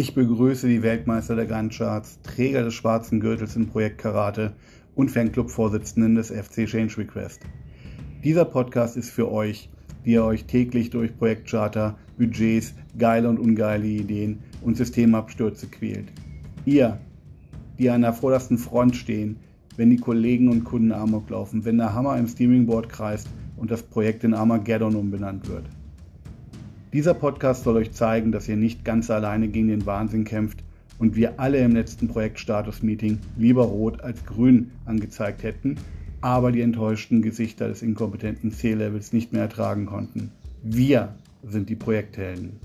Ich begrüße die Weltmeister der Guncharts, Träger des schwarzen Gürtels im Projekt Karate und Fanclub-Vorsitzenden des FC Change Request. Dieser Podcast ist für euch, die ihr euch täglich durch Projektcharter, Budgets, geile und ungeile Ideen und Systemabstürze quält. Ihr, die an der vordersten Front stehen, wenn die Kollegen und Kunden Amok laufen, wenn der Hammer im Steamingboard kreist und das Projekt in Armageddon umbenannt wird. Dieser Podcast soll euch zeigen, dass ihr nicht ganz alleine gegen den Wahnsinn kämpft und wir alle im letzten Projektstatus-Meeting lieber rot als grün angezeigt hätten, aber die enttäuschten Gesichter des inkompetenten C-Levels nicht mehr ertragen konnten. Wir sind die Projekthelden.